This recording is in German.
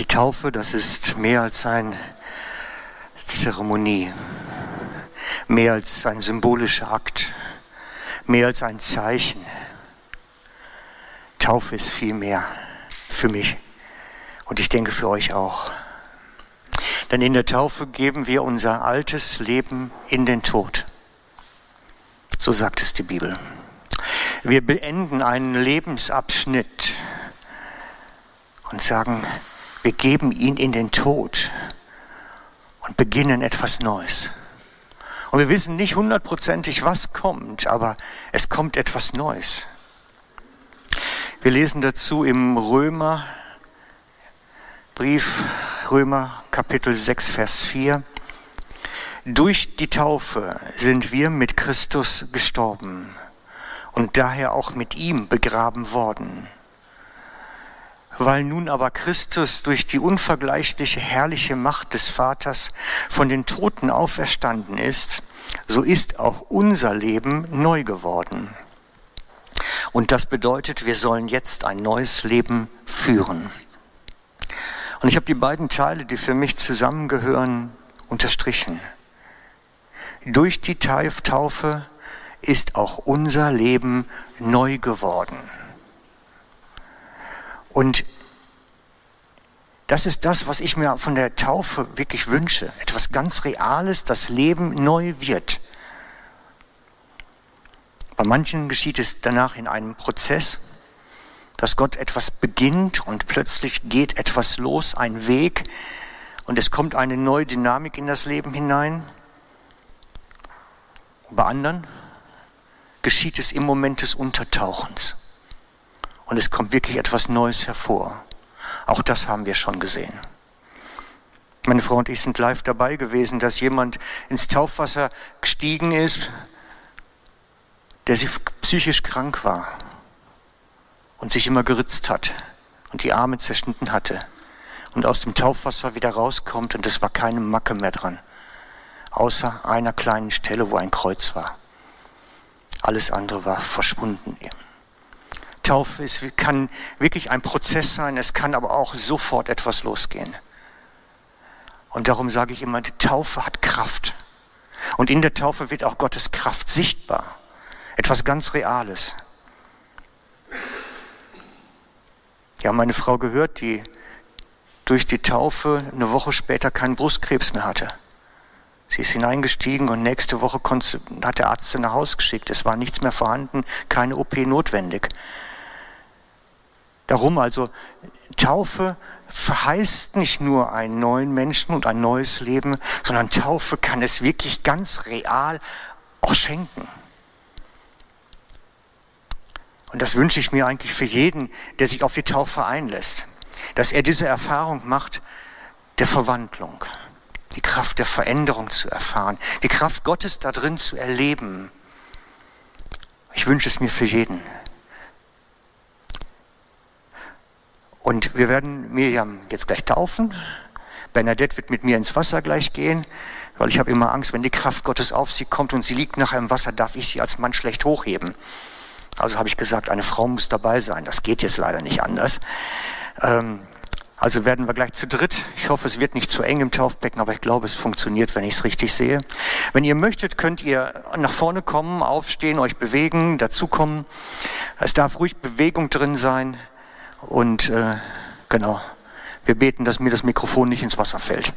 Die Taufe, das ist mehr als eine Zeremonie, mehr als ein symbolischer Akt, mehr als ein Zeichen. Taufe ist viel mehr für mich und ich denke für euch auch. Denn in der Taufe geben wir unser altes Leben in den Tod. So sagt es die Bibel. Wir beenden einen Lebensabschnitt und sagen, wir geben ihn in den Tod und beginnen etwas Neues. Und wir wissen nicht hundertprozentig, was kommt, aber es kommt etwas Neues. Wir lesen dazu im Römer Brief, Römer Kapitel 6, Vers 4. Durch die Taufe sind wir mit Christus gestorben und daher auch mit ihm begraben worden. Weil nun aber Christus durch die unvergleichliche herrliche Macht des Vaters von den Toten auferstanden ist, so ist auch unser Leben neu geworden. Und das bedeutet, wir sollen jetzt ein neues Leben führen. Und ich habe die beiden Teile, die für mich zusammengehören, unterstrichen. Durch die Taufe ist auch unser Leben neu geworden. Und das ist das, was ich mir von der Taufe wirklich wünsche. Etwas ganz Reales, das Leben neu wird. Bei manchen geschieht es danach in einem Prozess, dass Gott etwas beginnt und plötzlich geht etwas los, ein Weg und es kommt eine neue Dynamik in das Leben hinein. Bei anderen geschieht es im Moment des Untertauchens. Und es kommt wirklich etwas Neues hervor. Auch das haben wir schon gesehen. Meine Frau und ich sind live dabei gewesen, dass jemand ins Taufwasser gestiegen ist, der psychisch krank war und sich immer geritzt hat und die Arme zerschnitten hatte und aus dem Taufwasser wieder rauskommt und es war keine Macke mehr dran, außer einer kleinen Stelle, wo ein Kreuz war. Alles andere war verschwunden. Taufe ist, kann wirklich ein Prozess sein, es kann aber auch sofort etwas losgehen. Und darum sage ich immer, die Taufe hat Kraft. Und in der Taufe wird auch Gottes Kraft sichtbar. Etwas ganz Reales. Ja, meine Frau gehört, die durch die Taufe eine Woche später keinen Brustkrebs mehr hatte. Sie ist hineingestiegen und nächste Woche hat der Arzt sie nach Hause geschickt. Es war nichts mehr vorhanden, keine OP notwendig. Darum also, Taufe verheißt nicht nur einen neuen Menschen und ein neues Leben, sondern Taufe kann es wirklich ganz real auch schenken. Und das wünsche ich mir eigentlich für jeden, der sich auf die Taufe einlässt, dass er diese Erfahrung macht der Verwandlung die Kraft der Veränderung zu erfahren, die Kraft Gottes da drin zu erleben. Ich wünsche es mir für jeden. Und wir werden Miriam jetzt gleich taufen. Bernadette wird mit mir ins Wasser gleich gehen, weil ich habe immer Angst, wenn die Kraft Gottes auf sie kommt und sie liegt nachher im Wasser, darf ich sie als Mann schlecht hochheben. Also habe ich gesagt, eine Frau muss dabei sein. Das geht jetzt leider nicht anders. Ähm, also werden wir gleich zu dritt. Ich hoffe, es wird nicht zu eng im Taufbecken, aber ich glaube, es funktioniert, wenn ich es richtig sehe. Wenn ihr möchtet, könnt ihr nach vorne kommen, aufstehen, euch bewegen, dazukommen. Es darf ruhig Bewegung drin sein. Und äh, genau, wir beten, dass mir das Mikrofon nicht ins Wasser fällt.